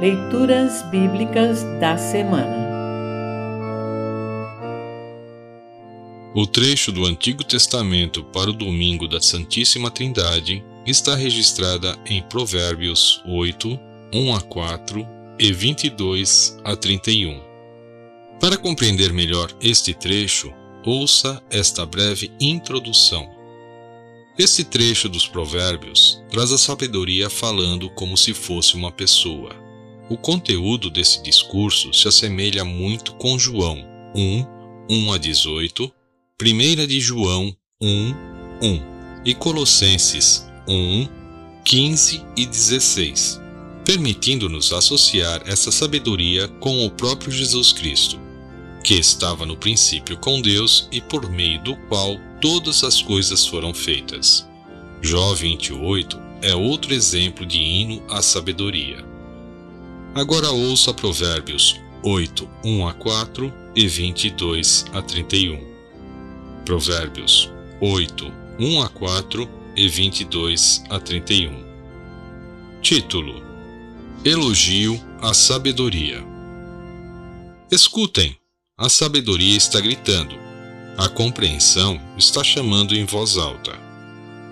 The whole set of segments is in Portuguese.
Leituras Bíblicas da Semana O trecho do Antigo Testamento para o domingo da Santíssima Trindade está registrada em Provérbios 8, 1 a 4 e 22 a 31. Para compreender melhor este trecho, ouça esta breve introdução. Este trecho dos Provérbios traz a sabedoria falando como se fosse uma pessoa. O conteúdo desse discurso se assemelha muito com João 1, 1 a 18, 1 de João 1, 1 e Colossenses 1, 15 e 16, permitindo-nos associar essa sabedoria com o próprio Jesus Cristo, que estava no princípio com Deus e por meio do qual todas as coisas foram feitas. Jó 28 é outro exemplo de hino à sabedoria. Agora ouça Provérbios 8, 1 a 4 e 22 a 31. Provérbios 8, 1 a 4 e 22 a 31. Título: Elogio à sabedoria. Escutem, a sabedoria está gritando, a compreensão está chamando em voz alta.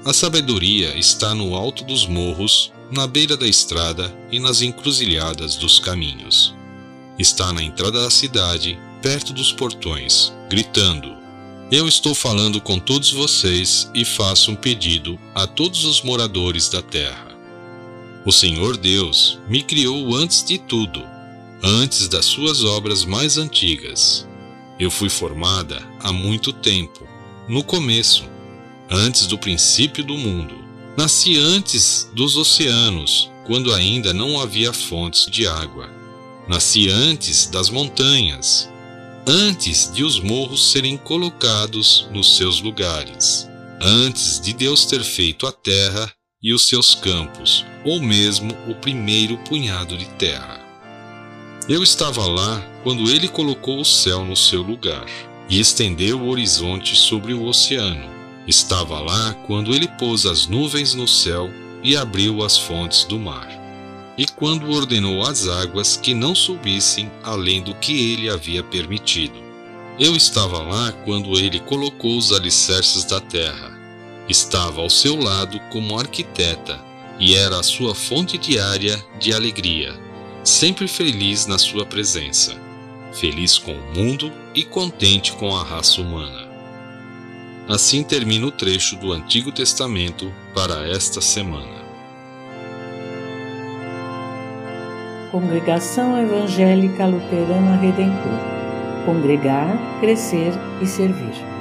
A sabedoria está no alto dos morros, na beira da estrada e nas encruzilhadas dos caminhos. Está na entrada da cidade, perto dos portões, gritando: eu estou falando com todos vocês e faço um pedido a todos os moradores da terra. O Senhor Deus me criou antes de tudo, antes das suas obras mais antigas. Eu fui formada há muito tempo, no começo, antes do princípio do mundo. Nasci antes dos oceanos, quando ainda não havia fontes de água. Nasci antes das montanhas, antes de os morros serem colocados nos seus lugares, antes de Deus ter feito a terra e os seus campos, ou mesmo o primeiro punhado de terra. Eu estava lá quando ele colocou o céu no seu lugar e estendeu o horizonte sobre o oceano. Estava lá quando ele pôs as nuvens no céu e abriu as fontes do mar e quando ordenou às águas que não subissem além do que ele havia permitido. Eu estava lá quando ele colocou os alicerces da terra. Estava ao seu lado como arquiteta e era a sua fonte diária de alegria, sempre feliz na sua presença, feliz com o mundo e contente com a raça humana. Assim termina o trecho do Antigo Testamento para esta semana. Congregação Evangélica Luterana Redentor Congregar, Crescer e Servir.